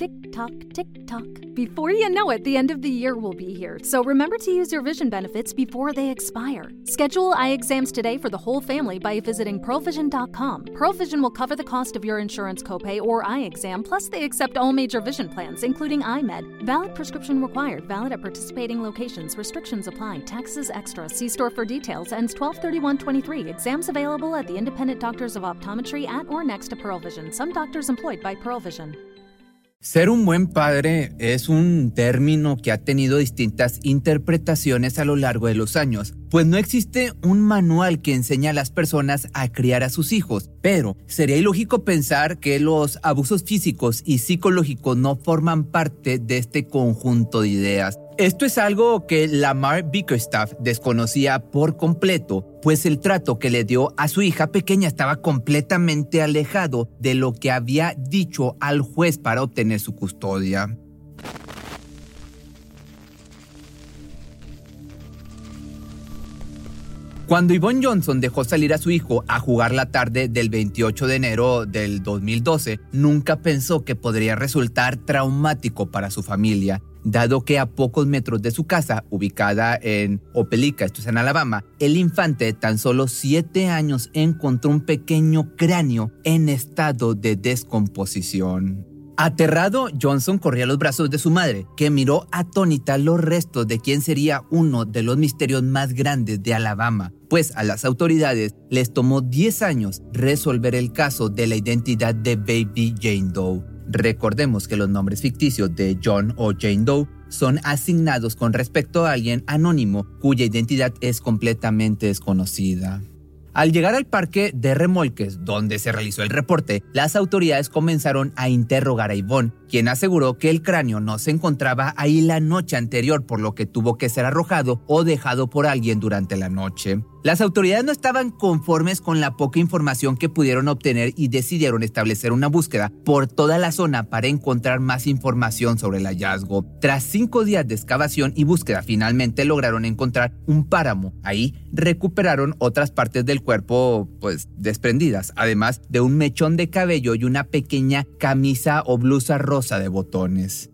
Tick tock, tick tock. Before you know it, the end of the year will be here, so remember to use your vision benefits before they expire. Schedule eye exams today for the whole family by visiting pearlvision.com. Pearl Vision will cover the cost of your insurance copay or eye exam, plus they accept all major vision plans, including iMed. Valid prescription required, valid at participating locations. Restrictions apply. Taxes extra. See store for details. Ends 123123. Exams available at the independent doctors of optometry at or next to Pearl Vision. Some doctors employed by Pearl Vision. Ser un buen padre es un término que ha tenido distintas interpretaciones a lo largo de los años, pues no existe un manual que enseñe a las personas a criar a sus hijos, pero sería ilógico pensar que los abusos físicos y psicológicos no forman parte de este conjunto de ideas. Esto es algo que Lamar Bickerstaff desconocía por completo, pues el trato que le dio a su hija pequeña estaba completamente alejado de lo que había dicho al juez para obtener su custodia. Cuando Yvonne Johnson dejó salir a su hijo a jugar la tarde del 28 de enero del 2012, nunca pensó que podría resultar traumático para su familia, dado que a pocos metros de su casa, ubicada en Opelika, esto es en Alabama, el infante tan solo 7 años encontró un pequeño cráneo en estado de descomposición. Aterrado, Johnson corría a los brazos de su madre, que miró atónita los restos de quien sería uno de los misterios más grandes de Alabama, pues a las autoridades les tomó 10 años resolver el caso de la identidad de Baby Jane Doe. Recordemos que los nombres ficticios de John o Jane Doe son asignados con respecto a alguien anónimo cuya identidad es completamente desconocida. Al llegar al parque de remolques donde se realizó el reporte, las autoridades comenzaron a interrogar a Yvonne, quien aseguró que el cráneo no se encontraba ahí la noche anterior, por lo que tuvo que ser arrojado o dejado por alguien durante la noche. Las autoridades no estaban conformes con la poca información que pudieron obtener y decidieron establecer una búsqueda por toda la zona para encontrar más información sobre el hallazgo. Tras cinco días de excavación y búsqueda, finalmente lograron encontrar un páramo. Ahí recuperaron otras partes del cuerpo, pues, desprendidas, además de un mechón de cabello y una pequeña camisa o blusa rosa de botones.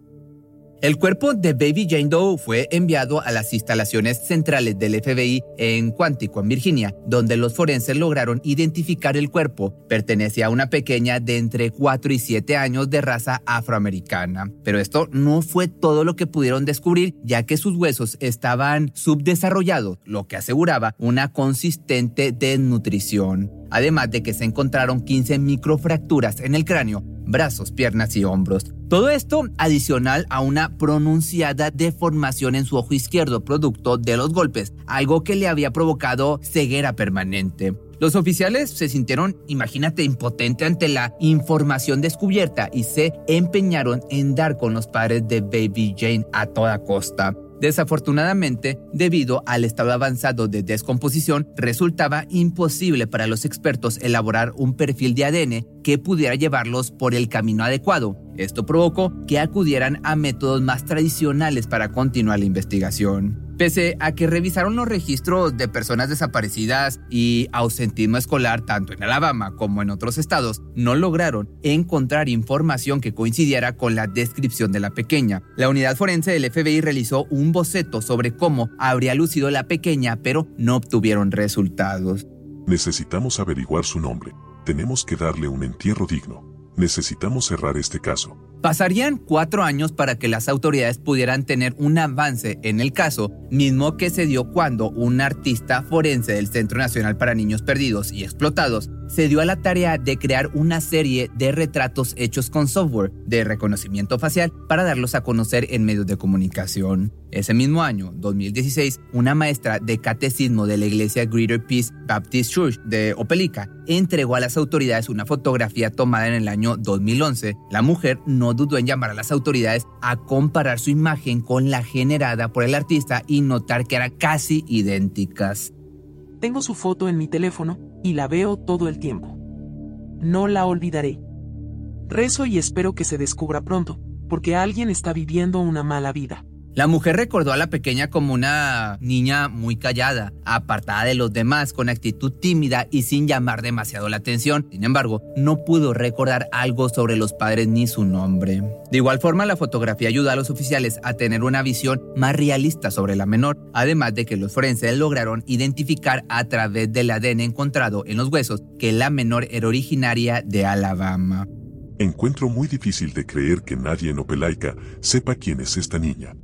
El cuerpo de Baby Jane Doe fue enviado a las instalaciones centrales del FBI en Quantico, en Virginia, donde los forenses lograron identificar el cuerpo. Pertenecía a una pequeña de entre 4 y 7 años de raza afroamericana. Pero esto no fue todo lo que pudieron descubrir, ya que sus huesos estaban subdesarrollados, lo que aseguraba una consistente desnutrición. Además de que se encontraron 15 microfracturas en el cráneo, brazos, piernas y hombros. Todo esto adicional a una pronunciada deformación en su ojo izquierdo producto de los golpes, algo que le había provocado ceguera permanente. Los oficiales se sintieron, imagínate, impotentes ante la información descubierta y se empeñaron en dar con los padres de Baby Jane a toda costa. Desafortunadamente, debido al estado avanzado de descomposición, resultaba imposible para los expertos elaborar un perfil de ADN que pudiera llevarlos por el camino adecuado. Esto provocó que acudieran a métodos más tradicionales para continuar la investigación. Pese a que revisaron los registros de personas desaparecidas y ausentismo escolar tanto en Alabama como en otros estados, no lograron encontrar información que coincidiera con la descripción de la pequeña. La unidad forense del FBI realizó un boceto sobre cómo habría lucido la pequeña, pero no obtuvieron resultados. Necesitamos averiguar su nombre. Tenemos que darle un entierro digno. Necesitamos cerrar este caso. Pasarían cuatro años para que las autoridades pudieran tener un avance en el caso, mismo que se dio cuando un artista forense del Centro Nacional para Niños Perdidos y Explotados se dio a la tarea de crear una serie de retratos hechos con software de reconocimiento facial para darlos a conocer en medios de comunicación. Ese mismo año, 2016, una maestra de catecismo de la iglesia Greater Peace Baptist Church de Opelika entregó a las autoridades una fotografía tomada en el año 2011. La mujer no dudó en llamar a las autoridades a comparar su imagen con la generada por el artista y notar que eran casi idénticas. Tengo su foto en mi teléfono y la veo todo el tiempo. No la olvidaré. Rezo y espero que se descubra pronto, porque alguien está viviendo una mala vida. La mujer recordó a la pequeña como una niña muy callada, apartada de los demás, con actitud tímida y sin llamar demasiado la atención. Sin embargo, no pudo recordar algo sobre los padres ni su nombre. De igual forma, la fotografía ayuda a los oficiales a tener una visión más realista sobre la menor, además de que los forenses lograron identificar a través del ADN encontrado en los huesos que la menor era originaria de Alabama. Encuentro muy difícil de creer que nadie en Opelaica sepa quién es esta niña.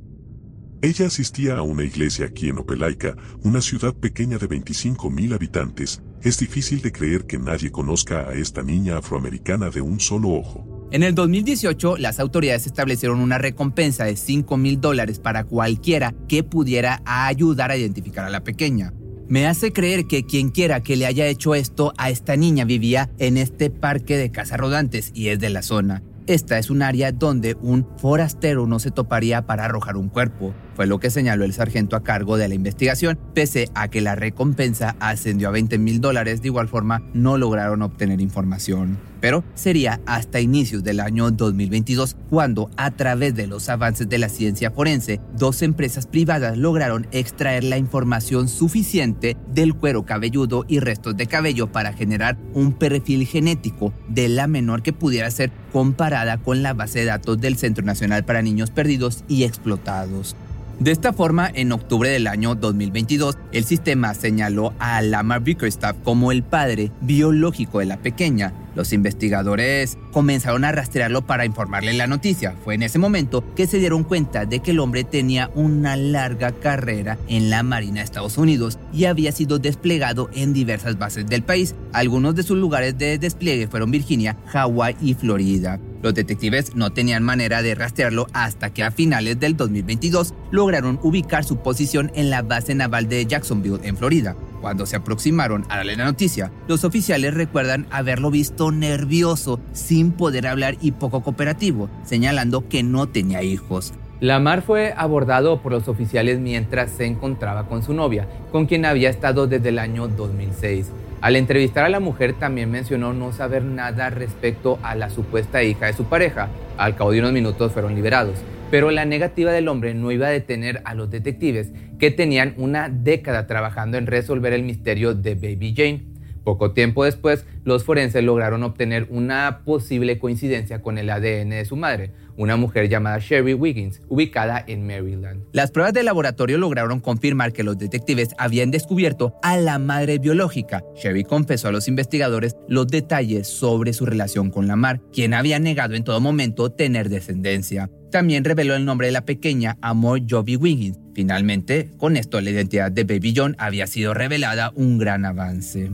Ella asistía a una iglesia aquí en Opelaica, una ciudad pequeña de 25.000 habitantes. Es difícil de creer que nadie conozca a esta niña afroamericana de un solo ojo. En el 2018, las autoridades establecieron una recompensa de 5 mil dólares para cualquiera que pudiera ayudar a identificar a la pequeña. Me hace creer que quien quiera que le haya hecho esto a esta niña vivía en este parque de casas rodantes y es de la zona. Esta es un área donde un forastero no se toparía para arrojar un cuerpo, fue lo que señaló el sargento a cargo de la investigación. Pese a que la recompensa ascendió a 20 mil dólares, de igual forma no lograron obtener información. Pero sería hasta inicios del año 2022 cuando, a través de los avances de la ciencia forense, dos empresas privadas lograron extraer la información suficiente del cuero cabelludo y restos de cabello para generar un perfil genético de la menor que pudiera ser comparada con la base de datos del Centro Nacional para Niños Perdidos y Explotados. De esta forma, en octubre del año 2022, el sistema señaló a Lamar Bickerstaff como el padre biológico de la pequeña. Los investigadores comenzaron a rastrearlo para informarle la noticia. Fue en ese momento que se dieron cuenta de que el hombre tenía una larga carrera en la Marina de Estados Unidos y había sido desplegado en diversas bases del país. Algunos de sus lugares de despliegue fueron Virginia, Hawái y Florida. Los detectives no tenían manera de rastrearlo hasta que a finales del 2022 lograron ubicar su posición en la base naval de Jacksonville, en Florida. Cuando se aproximaron a darle la noticia, los oficiales recuerdan haberlo visto nervioso, sin poder hablar y poco cooperativo, señalando que no tenía hijos. Lamar fue abordado por los oficiales mientras se encontraba con su novia, con quien había estado desde el año 2006. Al entrevistar a la mujer también mencionó no saber nada respecto a la supuesta hija de su pareja. Al cabo de unos minutos fueron liberados. Pero la negativa del hombre no iba a detener a los detectives que tenían una década trabajando en resolver el misterio de Baby Jane. Poco tiempo después, los forenses lograron obtener una posible coincidencia con el ADN de su madre, una mujer llamada Sherry Wiggins, ubicada en Maryland. Las pruebas de laboratorio lograron confirmar que los detectives habían descubierto a la madre biológica. Sherry confesó a los investigadores los detalles sobre su relación con Lamar, quien había negado en todo momento tener descendencia. También reveló el nombre de la pequeña Amor Joby Wiggins. Finalmente, con esto la identidad de Baby John había sido revelada un gran avance.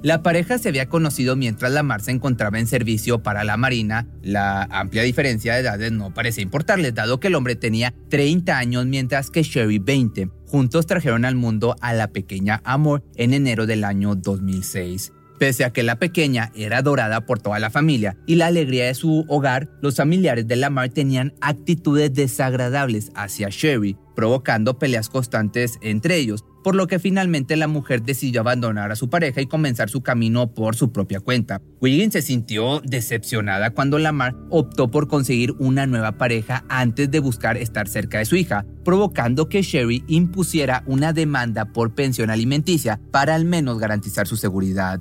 La pareja se había conocido mientras Lamar se encontraba en servicio para la Marina. La amplia diferencia de edades no parecía importarles, dado que el hombre tenía 30 años mientras que Sherry 20. Juntos trajeron al mundo a la pequeña Amor en enero del año 2006. Pese a que la pequeña era adorada por toda la familia y la alegría de su hogar, los familiares de Lamar tenían actitudes desagradables hacia Sherry, provocando peleas constantes entre ellos, por lo que finalmente la mujer decidió abandonar a su pareja y comenzar su camino por su propia cuenta. Wiggins se sintió decepcionada cuando Lamar optó por conseguir una nueva pareja antes de buscar estar cerca de su hija, provocando que Sherry impusiera una demanda por pensión alimenticia para al menos garantizar su seguridad.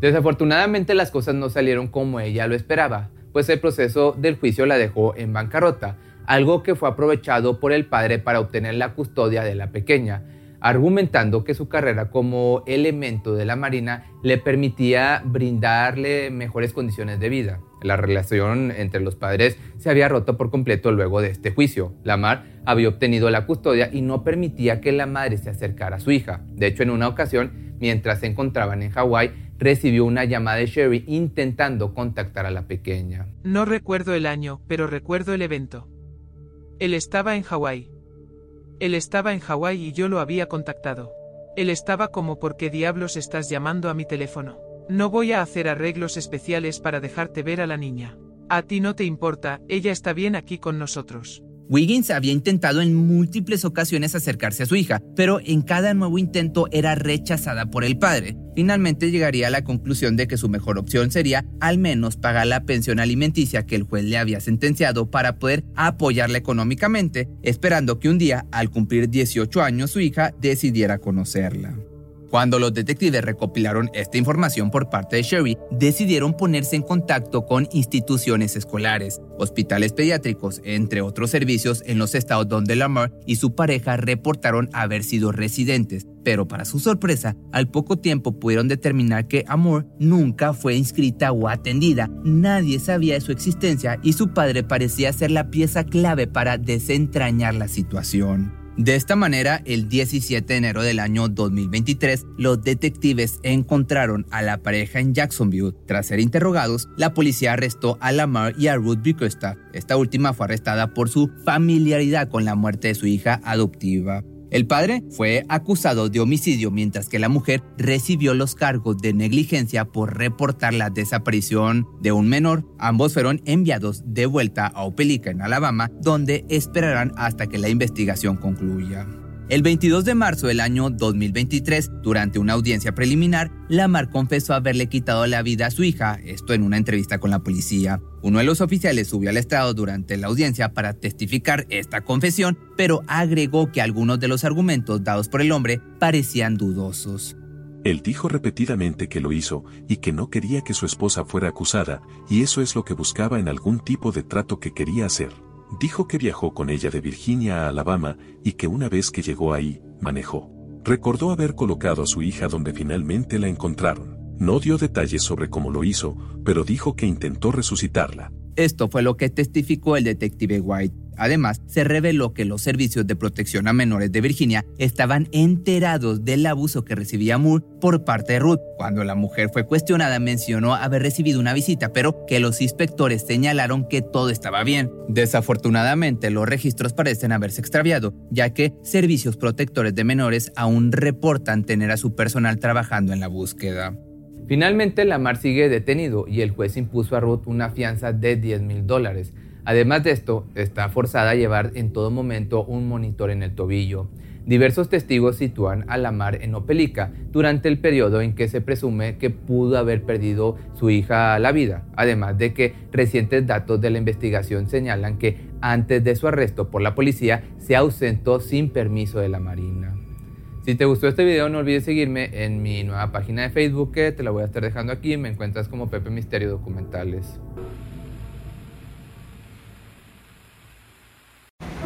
Desafortunadamente las cosas no salieron como ella lo esperaba, pues el proceso del juicio la dejó en bancarrota, algo que fue aprovechado por el padre para obtener la custodia de la pequeña, argumentando que su carrera como elemento de la Marina le permitía brindarle mejores condiciones de vida. La relación entre los padres se había roto por completo luego de este juicio. Lamar había obtenido la custodia y no permitía que la madre se acercara a su hija. De hecho, en una ocasión, mientras se encontraban en Hawái, recibió una llamada de Sherry intentando contactar a la pequeña. No recuerdo el año, pero recuerdo el evento. Él estaba en Hawái. Él estaba en Hawái y yo lo había contactado. Él estaba como ¿por qué diablos estás llamando a mi teléfono? No voy a hacer arreglos especiales para dejarte ver a la niña. A ti no te importa, ella está bien aquí con nosotros. Wiggins había intentado en múltiples ocasiones acercarse a su hija, pero en cada nuevo intento era rechazada por el padre. Finalmente llegaría a la conclusión de que su mejor opción sería al menos pagar la pensión alimenticia que el juez le había sentenciado para poder apoyarla económicamente, esperando que un día, al cumplir 18 años, su hija decidiera conocerla. Cuando los detectives recopilaron esta información por parte de Sherry, decidieron ponerse en contacto con instituciones escolares, hospitales pediátricos, entre otros servicios en los estados donde Lamar y su pareja reportaron haber sido residentes, pero para su sorpresa, al poco tiempo pudieron determinar que Amor nunca fue inscrita o atendida, nadie sabía de su existencia y su padre parecía ser la pieza clave para desentrañar la situación. De esta manera, el 17 de enero del año 2023, los detectives encontraron a la pareja en Jacksonville. Tras ser interrogados, la policía arrestó a Lamar y a Ruth Bickerstaff. Esta última fue arrestada por su familiaridad con la muerte de su hija adoptiva. El padre fue acusado de homicidio mientras que la mujer recibió los cargos de negligencia por reportar la desaparición de un menor. Ambos fueron enviados de vuelta a Opelika en Alabama, donde esperarán hasta que la investigación concluya. El 22 de marzo del año 2023, durante una audiencia preliminar, Lamar confesó haberle quitado la vida a su hija, esto en una entrevista con la policía. Uno de los oficiales subió al estrado durante la audiencia para testificar esta confesión, pero agregó que algunos de los argumentos dados por el hombre parecían dudosos. Él dijo repetidamente que lo hizo y que no quería que su esposa fuera acusada, y eso es lo que buscaba en algún tipo de trato que quería hacer. Dijo que viajó con ella de Virginia a Alabama y que una vez que llegó ahí, manejó. Recordó haber colocado a su hija donde finalmente la encontraron. No dio detalles sobre cómo lo hizo, pero dijo que intentó resucitarla. Esto fue lo que testificó el detective White. Además, se reveló que los servicios de protección a menores de Virginia estaban enterados del abuso que recibía Moore por parte de Ruth. Cuando la mujer fue cuestionada mencionó haber recibido una visita, pero que los inspectores señalaron que todo estaba bien. Desafortunadamente, los registros parecen haberse extraviado, ya que servicios protectores de menores aún reportan tener a su personal trabajando en la búsqueda. Finalmente, Lamar sigue detenido y el juez impuso a Ruth una fianza de 10 mil dólares. Además de esto, está forzada a llevar en todo momento un monitor en el tobillo. Diversos testigos sitúan a Lamar en Opelica durante el periodo en que se presume que pudo haber perdido su hija la vida, además de que recientes datos de la investigación señalan que antes de su arresto por la policía se ausentó sin permiso de la Marina. Si te gustó este video no olvides seguirme en mi nueva página de Facebook que te la voy a estar dejando aquí, me encuentras como Pepe Misterio Documentales.